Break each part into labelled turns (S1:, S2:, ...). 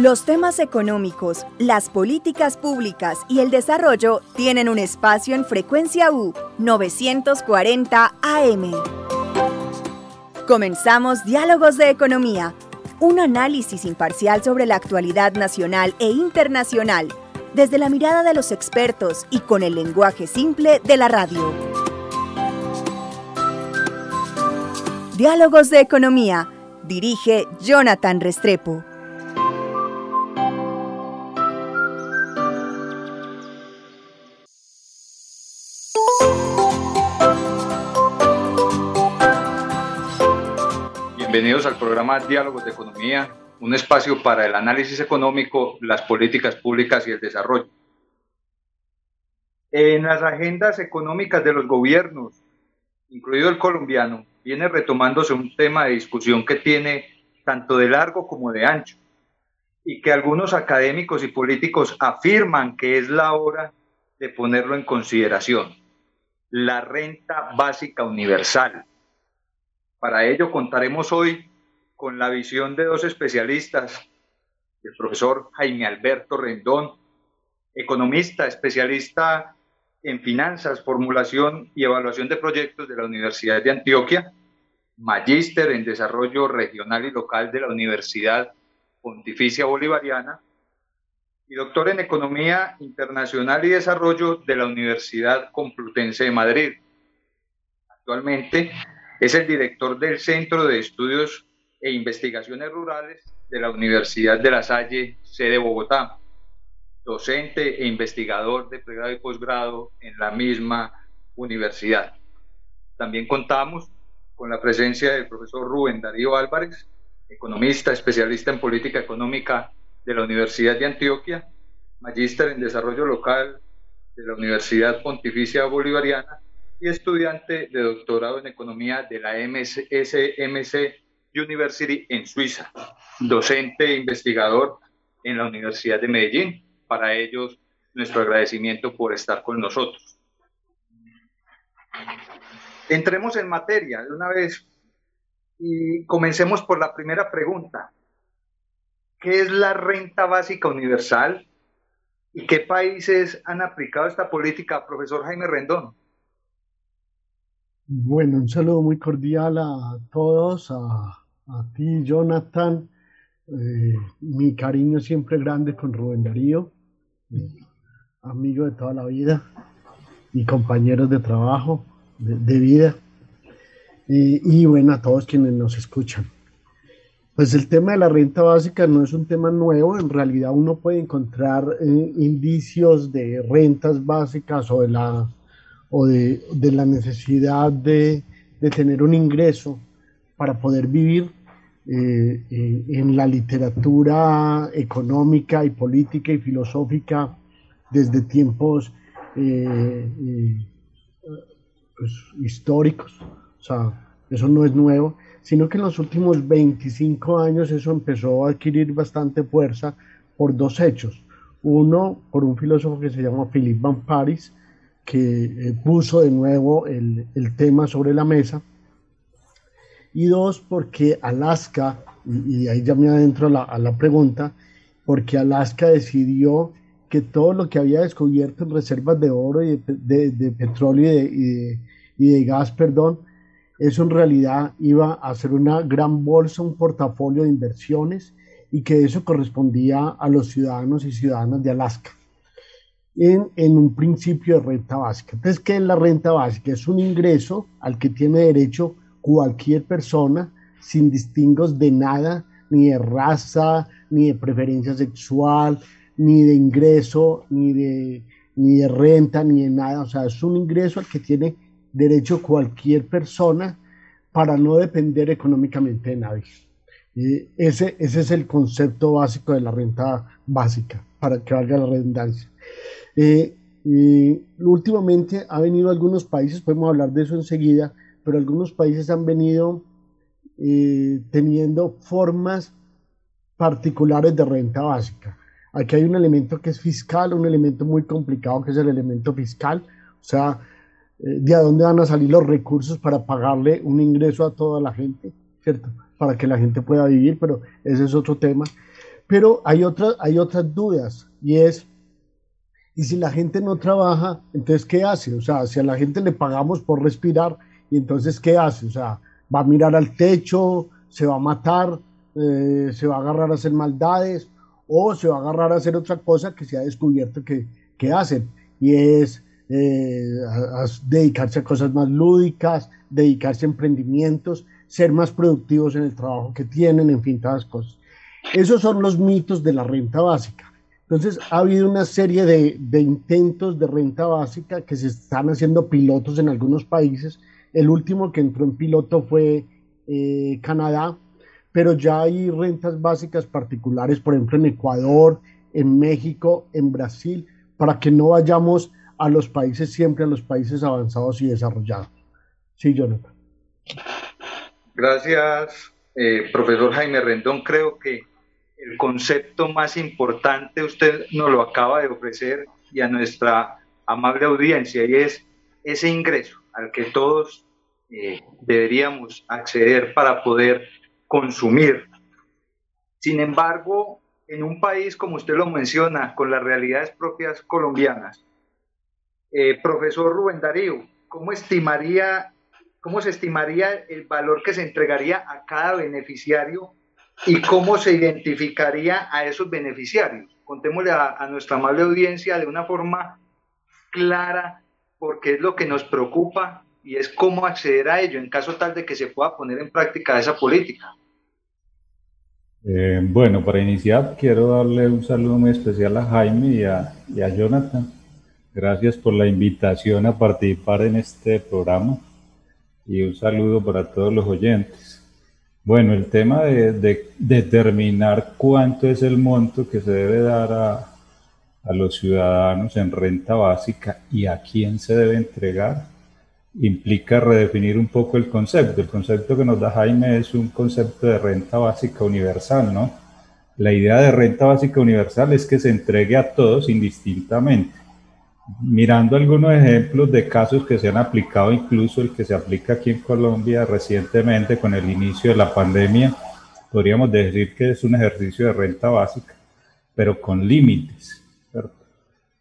S1: Los temas económicos, las políticas públicas y el desarrollo tienen un espacio en frecuencia U 940 AM. Comenzamos Diálogos de Economía, un análisis imparcial sobre la actualidad nacional e internacional, desde la mirada de los expertos y con el lenguaje simple de la radio. Diálogos de Economía, dirige Jonathan Restrepo.
S2: Bienvenidos al programa Diálogos de Economía, un espacio para el análisis económico, las políticas públicas y el desarrollo. En las agendas económicas de los gobiernos, incluido el colombiano, viene retomándose un tema de discusión que tiene tanto de largo como de ancho y que algunos académicos y políticos afirman que es la hora de ponerlo en consideración, la renta básica universal para ello contaremos hoy con la visión de dos especialistas, el profesor Jaime Alberto Rendón, economista, especialista en finanzas, formulación y evaluación de proyectos de la Universidad de Antioquia, magíster en desarrollo regional y local de la Universidad Pontificia Bolivariana y doctor en economía internacional y desarrollo de la Universidad Complutense de Madrid. Actualmente es el director del Centro de Estudios e Investigaciones Rurales de la Universidad de La Salle, sede Bogotá, docente e investigador de pregrado y posgrado en la misma universidad. También contamos con la presencia del profesor Rubén Darío Álvarez, economista, especialista en política económica de la Universidad de Antioquia, magíster en desarrollo local de la Universidad Pontificia Bolivariana y estudiante de doctorado en economía de la SMC University en Suiza, docente e investigador en la Universidad de Medellín. Para ellos, nuestro agradecimiento por estar con nosotros. Entremos en materia de una vez y comencemos por la primera pregunta. ¿Qué es la renta básica universal y qué países han aplicado esta política, profesor Jaime Rendón?
S3: Bueno, un saludo muy cordial a todos, a, ti, Jonathan. Eh, mi cariño siempre grande con Rubén Darío, amigo de toda la vida y compañeros de trabajo, de, vida. y bueno, a todos quienes nos escuchan. Pues el tema de la renta básica no es un tema nuevo, en realidad uno puede encontrar eh, indicios de rentas básicas o de la o de, la necesidad de, tener un ingreso para poder vivir eh, eh, en la literatura económica y política y filosófica desde tiempos eh, pues, históricos. O sea, eso no es nuevo, sino que en los últimos 25 años eso empezó a adquirir bastante fuerza por dos hechos. Uno, por un filósofo que se llama Philippe Van Paris, que eh, puso de nuevo el, tema sobre la mesa. Y dos, porque Alaska, y, ahí ya me adentro a la, pregunta, porque Alaska decidió que todo lo que había descubierto en reservas de oro y de, petróleo y de, gas, perdón, eso en realidad iba a ser una gran bolsa, un portafolio de inversiones y que eso correspondía a los ciudadanos y ciudadanas de Alaska en, un principio de renta básica. Entonces, ¿qué es la renta básica? Es un ingreso al que tiene derecho cualquier persona sin distingos de nada, ni de raza, ni de preferencia sexual, ni de ingreso, ni de, ni de renta, ni de nada. O sea, es un ingreso al que tiene derecho cualquier persona para no depender económicamente de nadie. Ese, ese es el concepto básico de la renta básica, para que valga la redundancia. Eh, últimamente ha venido algunos países, podemos hablar de eso enseguida, pero algunos países han venido eh, teniendo formas particulares de renta básica. Aquí hay un elemento que es fiscal, un elemento muy complicado que es el elemento fiscal, o sea, eh, de dónde van a salir los recursos para pagarle un ingreso a toda la gente, ¿cierto? Para que la gente pueda vivir, pero ese es otro tema. Pero hay, hay otras dudas y es, ¿y si la gente no trabaja, entonces qué hace? O sea, si a la gente le pagamos por respirar, ¿y entonces qué hace? O sea, va a mirar al techo, se va a matar, eh, se va a agarrar a hacer maldades o se va a agarrar a hacer otra cosa que se ha descubierto que, que hacen y es eh, dedicarse a cosas más lúdicas, dedicarse a emprendimientos, ser más productivos en el trabajo que tienen, en fin, todas las cosas. Esos son los mitos de la renta básica. Entonces, ha habido una serie de, de, intentos de renta básica que se están haciendo pilotos en algunos países. El último que entró en piloto fue eh, Canadá, pero ya hay rentas básicas particulares, por ejemplo, en Ecuador, en México, en Brasil, para que no vayamos a los países, siempre a los países avanzados y desarrollados. Sí, Jonathan.
S2: Gracias, eh, profesor Jaime Rendón. Creo que el concepto más importante usted nos lo acaba de ofrecer y a nuestra amable audiencia y es ese ingreso al que todos eh, deberíamos acceder para poder consumir. Sin embargo, en un país, como usted lo menciona, con las realidades propias colombianas, eh, profesor Rubén Darío, ¿cómo, estimaría, ¿cómo se estimaría el valor que se entregaría a cada beneficiario y cómo se identificaría a esos beneficiarios? Contémosle a, nuestra amable audiencia de una forma clara, porque es lo que nos preocupa y es cómo acceder a ello en caso tal de que se pueda poner en práctica esa política.
S4: Eh, bueno, para iniciar quiero darle un saludo muy especial a Jaime y a, y a, Jonathan. Gracias por la invitación a participar en este programa y un saludo para todos los oyentes. Bueno, el tema de, de determinar cuánto es el monto que se debe dar a, a los ciudadanos en renta básica y a quién se debe entregar implica redefinir un poco el concepto. El concepto que nos da Jaime es un concepto de renta básica universal, ¿no? La idea de renta básica universal es que se entregue a todos indistintamente. Mirando algunos ejemplos de casos que se han aplicado, incluso el que se aplica aquí en Colombia recientemente con el inicio de la pandemia, podríamos decir que es un ejercicio de renta básica, pero con límites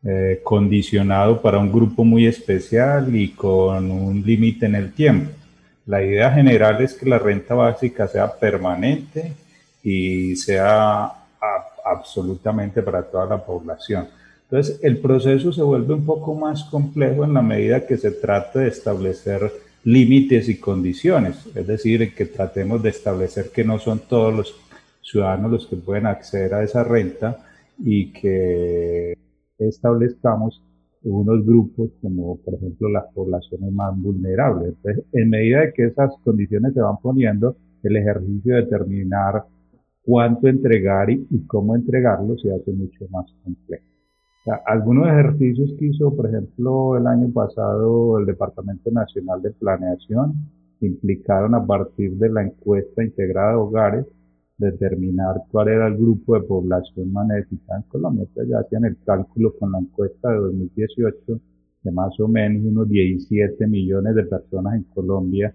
S4: eh, condicionado para un grupo muy especial y con un límite en el tiempo. La idea general es que la renta básica sea permanente y sea absolutamente para toda la población. Entonces, el proceso se vuelve un poco más complejo en la medida que se trata de establecer límites y condiciones, es decir, que tratemos de establecer que no son todos los ciudadanos los que pueden acceder a esa renta y que establezcamos unos grupos como por ejemplo las poblaciones más vulnerables. Entonces, en medida de que esas condiciones se van poniendo, el ejercicio de determinar cuánto entregar y, cómo entregarlo se hace mucho más complejo. Algunos ejercicios que hizo, por ejemplo, el año pasado el Departamento Nacional de Planeación implicaron a partir de la encuesta integrada de hogares determinar cuál era el grupo de población más necesitada en Colombia. Ya hacían el cálculo con la encuesta de 2018 de más o menos unos 17 millones de personas en Colombia,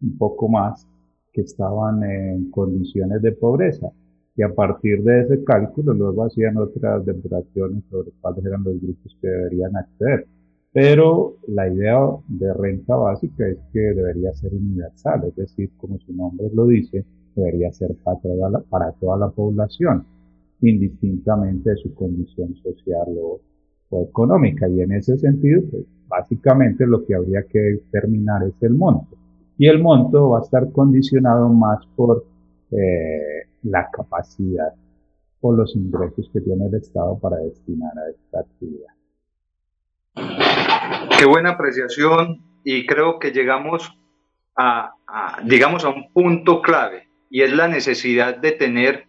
S4: un poco más, que estaban en condiciones de pobreza. Y a partir de ese cálculo luego hacían otras depuraciones sobre cuáles eran los grupos que deberían acceder. Pero la idea de renta básica es que debería ser universal, es decir, como su nombre lo dice, debería ser para toda la, para toda la población, indistintamente de su condición social o, económica. Y en ese sentido, pues, básicamente lo que habría que determinar es el monto. Y el monto va a estar condicionado más por eh, la capacidad o los ingresos que tiene el Estado para destinar a esta actividad.
S2: Qué buena apreciación y creo que llegamos a, digamos, a un punto clave y es la necesidad de tener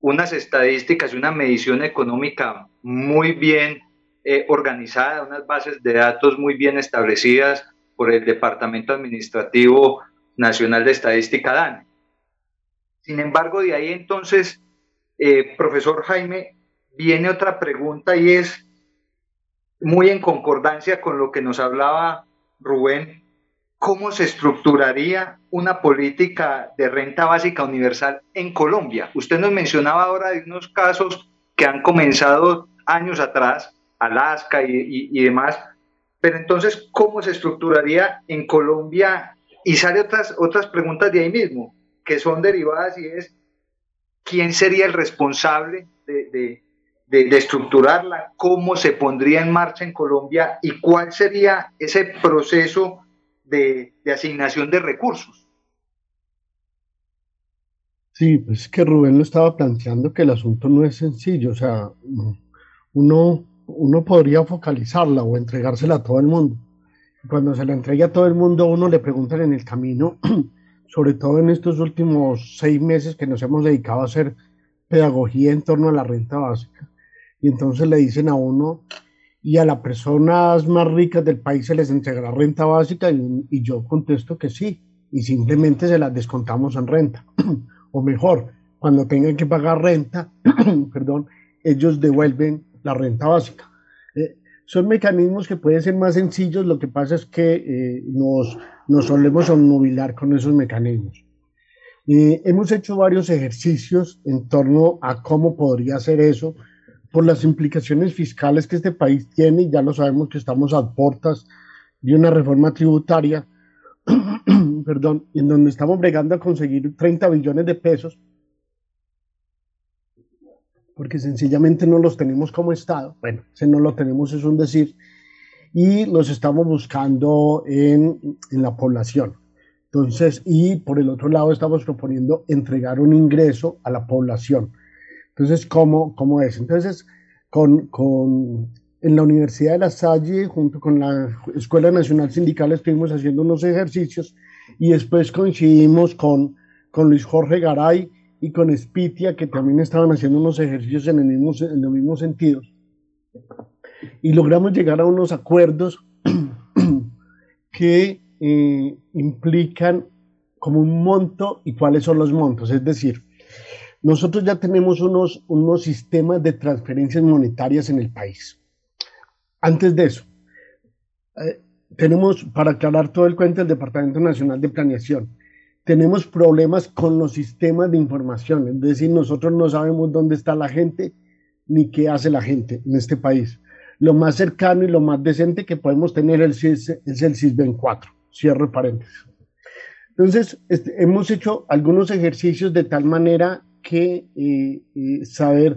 S2: unas estadísticas y una medición económica muy bien eh, organizada, unas bases de datos muy bien establecidas por el Departamento Administrativo Nacional de Estadística DANE. Sin embargo, de ahí entonces, eh, profesor Jaime, viene otra pregunta y es muy en concordancia con lo que nos hablaba Rubén ¿cómo se estructuraría una política de renta básica universal en Colombia? Usted nos mencionaba ahora de unos casos que han comenzado años atrás, Alaska y, demás, pero entonces, ¿cómo se estructuraría en Colombia? Y sale otras, otras preguntas de ahí mismo, que son derivadas y es, ¿quién sería el responsable de de, estructurarla, cómo se pondría en marcha en Colombia y cuál sería ese proceso de, asignación de recursos.
S3: Sí, pues es que Rubén lo estaba planteando que el asunto no es sencillo, o sea, uno, uno podría focalizarla o entregársela a todo el mundo. Cuando se la entregue a todo el mundo, uno le preguntan en el camino, sobre todo en estos últimos seis meses que nos hemos dedicado a hacer pedagogía en torno a la renta básica y entonces le dicen a uno, y a las personas más ricas del país se les entregará renta básica y, yo contesto que sí, y simplemente se las descontamos en renta. o mejor, cuando tengan que pagar renta, perdón, ellos devuelven la renta básica. Son mecanismos que pueden ser más sencillos, lo que pasa es que eh, nos, nos solemos obnubilar con esos mecanismos. Eh, hemos hecho varios ejercicios en torno a cómo podría ser eso, por las implicaciones fiscales que este país tiene, y ya lo sabemos que estamos a puertas de una reforma tributaria, perdón, en donde estamos bregando a conseguir 30 billones de pesos, porque sencillamente no los tenemos como Estado, bueno, si no lo tenemos es un decir, y los estamos buscando en, en la población. Entonces, y por el otro lado estamos proponiendo entregar un ingreso a la población entonces, ¿cómo, cómo es? Entonces, con, con, en la Universidad de La Salle, junto con la Escuela Nacional Sindical, estuvimos haciendo unos ejercicios y después coincidimos con, con Luis Jorge Garay y con Spitia, que también estaban haciendo unos ejercicios en, el mismo, en los mismos sentidos. Y logramos llegar a unos acuerdos que eh, implican como un monto y cuáles son los montos. Es decir, nosotros ya tenemos unos, unos sistemas de transferencias monetarias en el país. Antes de eso, eh, tenemos, para aclarar todo el cuento, el Departamento Nacional de Planeación. Tenemos problemas con los sistemas de información, es decir, nosotros no sabemos dónde está la gente ni qué hace la gente en este país. Lo más cercano y lo más decente que podemos tener es, es el SISBEN 4, cierre paréntesis. Entonces, este, hemos hecho algunos ejercicios de tal manera que eh, eh, saber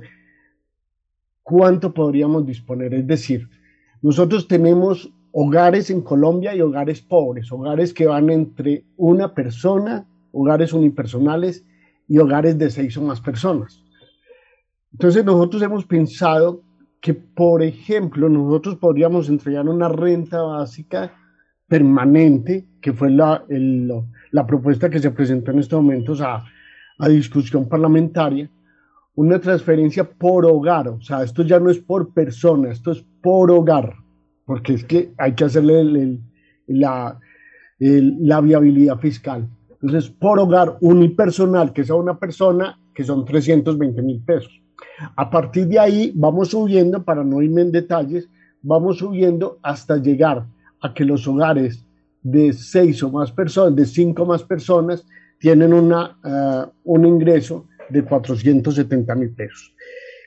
S3: cuánto podríamos disponer. Es decir, nosotros tenemos hogares en Colombia y hogares pobres, hogares que van entre una persona, hogares unipersonales y hogares de seis o más personas. Entonces nosotros hemos pensado que, por ejemplo, nosotros podríamos entregar una renta básica permanente, que fue la, la propuesta que se presentó en estos momentos a a discusión parlamentaria una transferencia por hogar, o sea, esto ya no es por persona, esto es por hogar, porque es que hay que hacerle la, viabilidad fiscal. Entonces, por hogar unipersonal, que sea una persona, que son 320 mil pesos. A partir de ahí vamos subiendo, para no irme en detalles, vamos subiendo hasta llegar a que los hogares de seis o más personas, de cinco más personas, tienen una, uh, un ingreso de 470 mil pesos.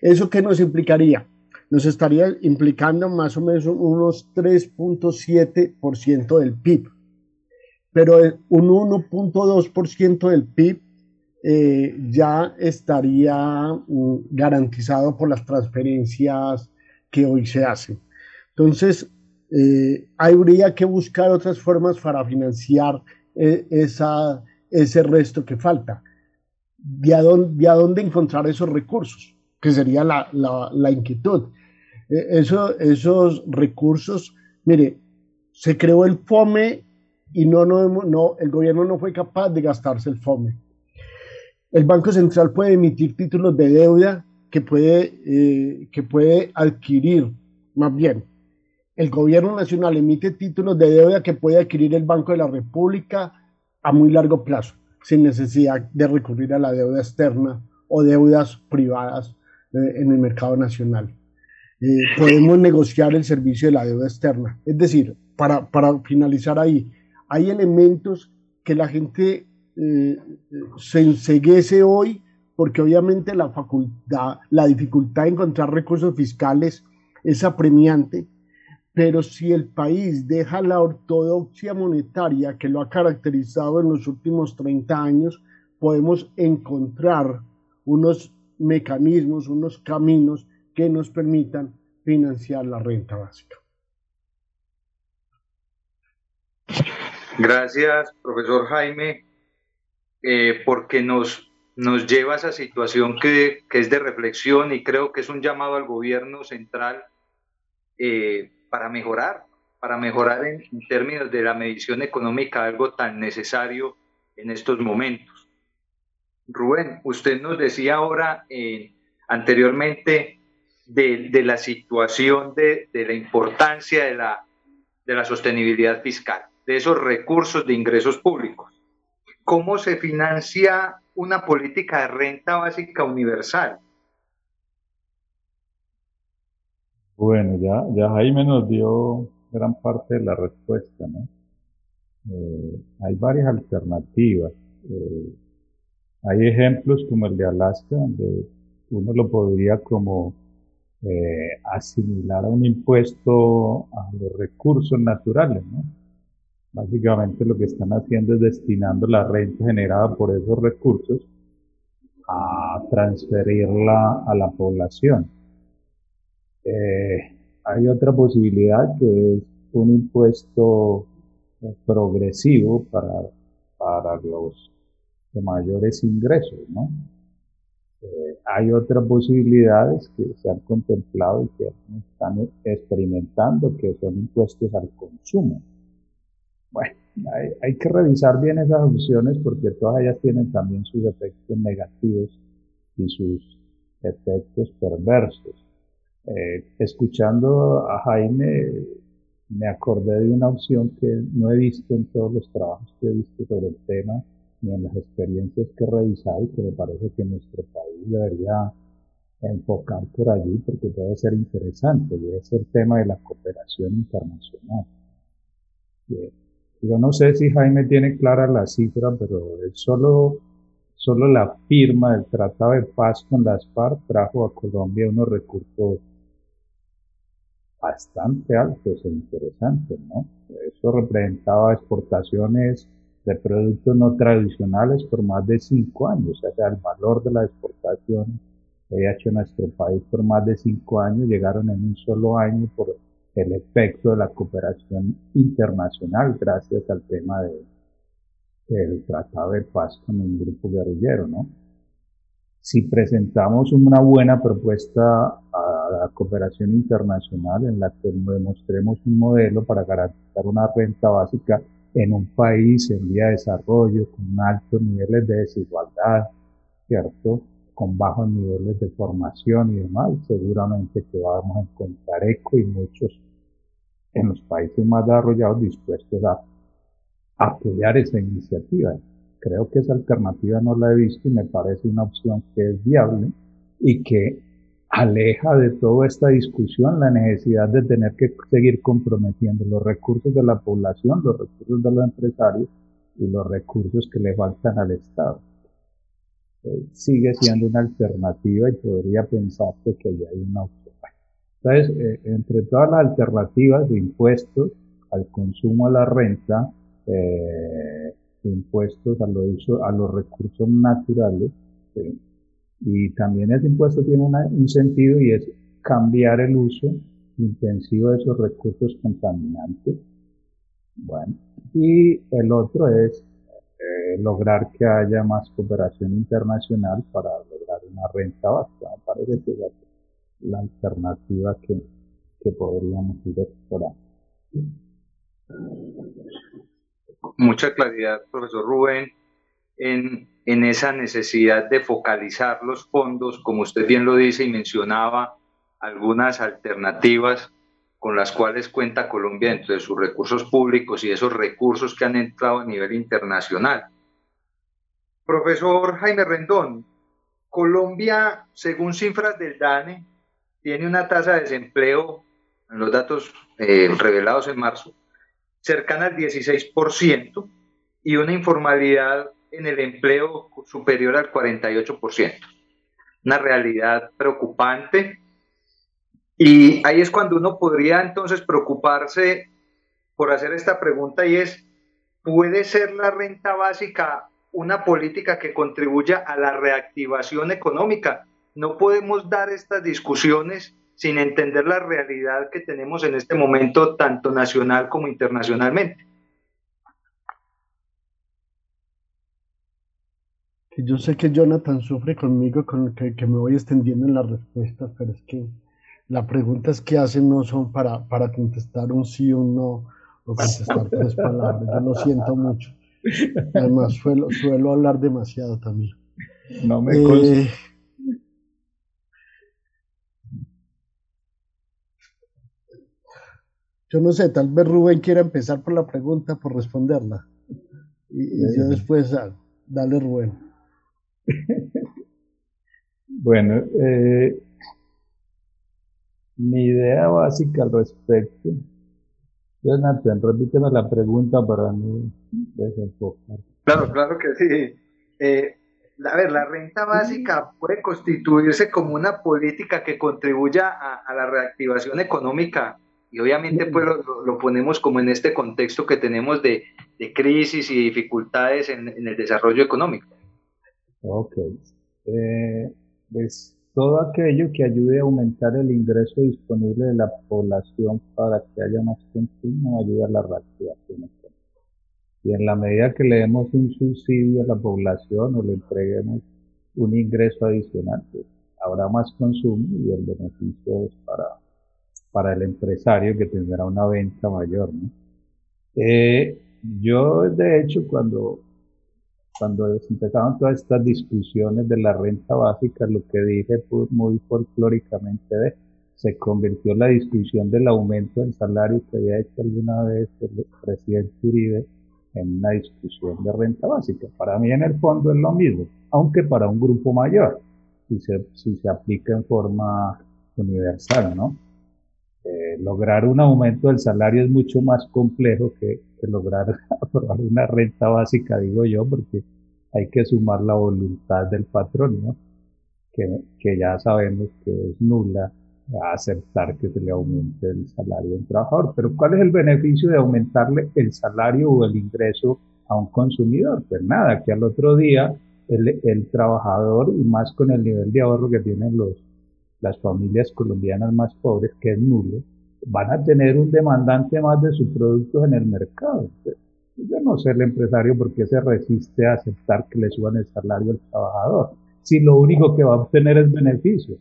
S3: ¿Eso qué nos implicaría? Nos estaría implicando más o menos unos 3.7% del PIB, pero un 1.2% del PIB eh, ya estaría uh, garantizado por las transferencias que hoy se hacen. Entonces, eh, habría que buscar otras formas para financiar eh, ese resto que falta. ¿De dónde, encontrar esos recursos? Que sería la, inquietud. E, eso, esos recursos, mire, se creó el FOME y no, no, no, el gobierno no fue capaz de gastarse el FOME. El Banco Central puede emitir títulos de deuda que puede, eh, que puede adquirir, más bien, el gobierno nacional emite títulos de deuda que puede adquirir el Banco de la República a muy largo plazo, sin necesidad de recurrir a la deuda externa o deudas privadas eh, en el mercado nacional. Eh, podemos negociar el servicio de la deuda externa. Es decir, para, para finalizar ahí, hay elementos que la gente eh, se enseguece hoy porque obviamente la facultad, la dificultad de encontrar recursos fiscales es apremiante, pero si el país deja la ortodoxia monetaria que lo ha caracterizado en los últimos 30 años, podemos encontrar unos mecanismos, unos caminos que nos permitan financiar la renta básica.
S2: Gracias, profesor Jaime, eh, porque nos, nos lleva a esa situación que, es de reflexión y creo que es un llamado al gobierno central eh, para mejorar, para mejorar en, términos de la medición económica, algo tan necesario en estos momentos. Rubén, usted nos decía ahora eh, anteriormente de, la situación de, de la importancia de la, de la sostenibilidad fiscal de esos recursos de ingresos públicos. ¿Cómo se financia una política de renta básica universal?
S4: Bueno, ya, ya Jaime nos dio gran parte de la respuesta, ¿no? Eh, hay varias alternativas. Eh, hay ejemplos como el de Alaska, donde uno lo podría como eh, asimilar a un impuesto a los recursos naturales, ¿no? Básicamente lo que están haciendo es destinando la renta generada por esos recursos a transferirla a la población. Eh, hay otra posibilidad que es un impuesto progresivo para, para los de mayores ingresos, ¿no? Eh, hay otras posibilidades que se han contemplado y que están experimentando, que son impuestos al consumo. Bueno, hay, que revisar bien esas opciones porque todas ellas tienen también sus efectos negativos y sus efectos perversos. Eh, escuchando a Jaime, me acordé de una opción que no he visto en todos los trabajos que he visto sobre el tema, ni en las experiencias que he revisado y que me parece que nuestro país debería enfocar por allí porque puede ser interesante y es el tema de la cooperación internacional. Yo no sé si Jaime tiene clara la cifra, pero solo, solo la firma del Tratado de Paz con las FARC trajo a Colombia unos recursos bastante altos e interesantes, ¿no? Eso representaba exportaciones de productos no tradicionales por más de cinco años, o sea, el valor de la exportación había hecho nuestro país por más de cinco años llegaron en un solo año por el efecto de la cooperación internacional gracias al tema de, del Tratado de Paz con un grupo guerrillero, ¿no? Si presentamos una buena propuesta a la cooperación internacional en la que demostremos un modelo para garantizar una renta básica en un país en vía de desarrollo con altos niveles de desigualdad, ¿cierto? Con bajos niveles de formación y demás, seguramente que vamos a encontrar eco y muchos en los países más desarrollados dispuestos a apoyar esa iniciativa. Creo que esa alternativa no la he visto y me parece una opción que es viable y que aleja de toda esta discusión la necesidad de tener que seguir comprometiendo los recursos de la población, los recursos de los empresarios y los recursos que le faltan al Estado. Eh, sigue siendo una alternativa y podría pensarse que ya hay una opción entonces, eh, entre todas las alternativas de impuestos al consumo, a la renta, eh, impuestos a, a los recursos naturales, y también ese impuesto tiene un sentido y es cambiar el uso intensivo de esos recursos contaminantes. Bueno, y el otro es eh, lograr que haya más cooperación internacional para lograr una renta básica. Me parece que la alternativa que, podríamos ir explorando.
S2: Mucha claridad, profesor Rubén, en, en esa necesidad de focalizar los fondos, como usted bien lo dice y mencionaba, algunas alternativas con las cuales cuenta Colombia dentro de sus recursos públicos y esos recursos que han entrado a nivel internacional. Profesor Jaime Rendón, Colombia, según cifras del DANE, tiene una tasa de desempleo, en los datos eh, revelados en marzo, cercana al 16% y una informalidad en el empleo superior al 48%. Una realidad preocupante. Y ahí es cuando uno podría entonces preocuparse por hacer esta pregunta y es, ¿puede ser la renta básica una política que contribuya a la reactivación económica? No podemos dar estas discusiones sin entender la realidad que tenemos en este momento, tanto nacional como internacionalmente.
S3: Yo sé que Jonathan sufre conmigo con que, que me voy extendiendo en las respuestas, pero es que las preguntas que hacen no son para, para contestar un sí o un no o contestar tres palabras. Yo lo siento mucho. Además, suelo, suelo hablar demasiado también.
S4: No me eh,
S3: Yo no sé, tal vez Rubén quiera empezar por la pregunta, por responderla. Y, yo después, ah, dale Rubén.
S4: bueno, eh, mi idea básica al respecto. Jonathan, repíteme la pregunta para no desenfocar.
S2: Claro, claro que sí. Eh, a ver, la renta básica puede constituirse como una política que contribuya a la reactivación económica y obviamente pues lo, ponemos como en este contexto que tenemos de, crisis y dificultades en, el desarrollo económico.
S4: Ok. Eh, pues todo aquello que ayude a aumentar el ingreso disponible de la población para que haya más consumo ayuda a la reactivación. Y en la medida que le demos un subsidio a la población o le entreguemos un ingreso adicional, pues habrá más consumo y el beneficio es para para el empresario que tendrá una venta mayor. ¿no? Eh, yo, de hecho, cuando, cuando empezaron todas estas discusiones de la renta básica, lo que dije pues, muy folclóricamente de, se convirtió la discusión del aumento del salario que había hecho alguna vez el presidente Uribe en una discusión de renta básica. Para mí en el fondo es lo mismo, aunque para un grupo mayor, si se, si se aplica en forma universal, ¿no? Eh, lograr un aumento del salario es mucho más complejo que, lograr aprobar una renta básica, digo yo, porque hay que sumar la voluntad del patrón, ¿no? que, que ya sabemos que es nula a aceptar que se le aumente el salario un trabajador. Pero ¿cuál es el beneficio de aumentarle el salario o el ingreso a un consumidor? Pues nada, que al otro día el, el trabajador y más con el nivel de ahorro que tienen los, las familias colombianas más pobres, que es nulo, van a tener un demandante más de sus productos en el mercado. Yo no sé el empresario por qué se resiste a aceptar que le suban el salario al trabajador, si lo único que va a obtener es beneficio.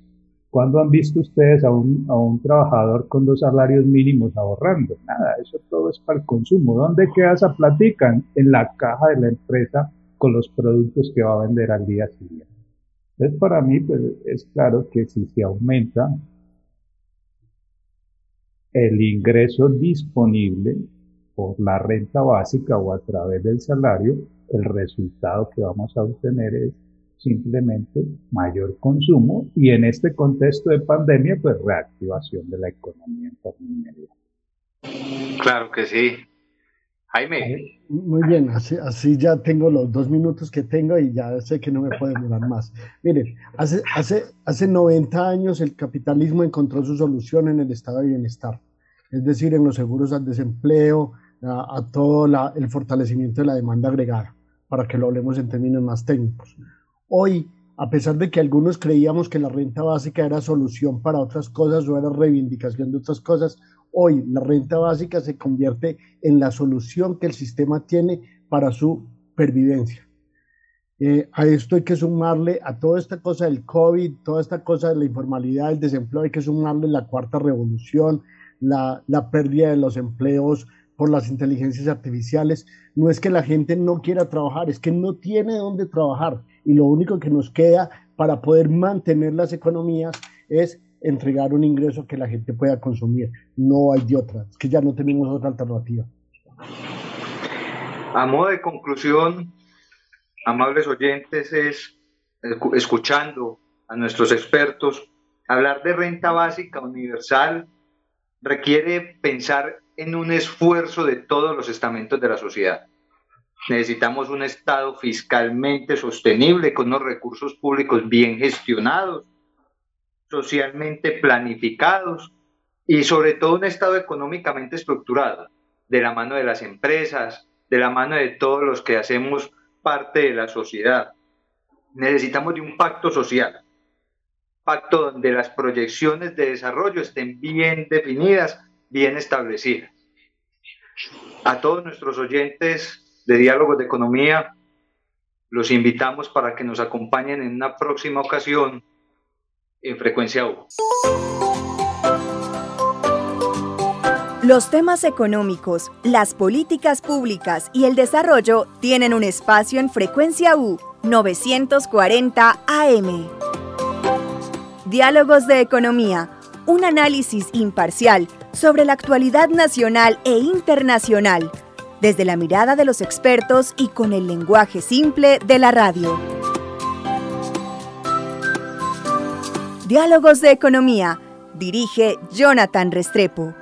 S4: ¿Cuándo han visto ustedes a un, a un trabajador con dos salarios mínimos ahorrando? Nada, eso todo es para el consumo. ¿Dónde queda esa platica? En la caja de la empresa con los productos que va a vender al día siguiente. Entonces, para mí, pues, es claro que si se aumenta el ingreso disponible por la renta básica o a través del salario, el resultado que vamos a obtener es simplemente mayor consumo y en este contexto de pandemia, pues reactivación de la economía en términos
S2: Claro que sí. Jaime.
S3: Muy bien, así, así, ya tengo los dos minutos que tengo y ya sé que no me puede durar más. Miren, hace, hace, hace 90 años el capitalismo encontró su solución en el estado de bienestar, es decir, en los seguros al desempleo, a, todo el fortalecimiento de la demanda agregada, para que lo hablemos en términos más técnicos. Hoy, a pesar de que algunos creíamos que la renta básica era solución para otras cosas o era reivindicación de otras cosas, Hoy la renta básica se convierte en la solución que el sistema tiene para su pervivencia. Eh, a esto hay que sumarle, a toda esta cosa del COVID, toda esta cosa de la informalidad, el desempleo, hay que sumarle la cuarta revolución, la, pérdida de los empleos por las inteligencias artificiales. No es que la gente no quiera trabajar, es que no tiene dónde trabajar. Y lo único que nos queda para poder mantener las economías es entregar un ingreso que la gente pueda consumir. No hay de otra, es que ya no tenemos otra alternativa.
S2: A modo de conclusión, amables oyentes, es escuchando a nuestros expertos, hablar de renta básica universal requiere pensar en un esfuerzo de todos los estamentos de la sociedad. Necesitamos un Estado fiscalmente sostenible, con unos recursos públicos bien gestionados, socialmente planificados y sobre todo un Estado económicamente estructurado, de la mano de las empresas, de la mano de todos los que hacemos parte de la sociedad. Necesitamos de un pacto social, pacto donde las proyecciones de desarrollo estén bien definidas, bien establecidas. A todos nuestros oyentes de Diálogos de Economía, los invitamos para que nos acompañen en una próxima ocasión en Frecuencia U.
S1: Los temas económicos, las políticas públicas y el desarrollo tienen un espacio en Frecuencia U 940 AM. Diálogos de Economía, un análisis imparcial sobre la actualidad nacional e internacional, desde la mirada de los expertos y con el lenguaje simple de la radio. Diálogos de Economía, dirige Jonathan Restrepo.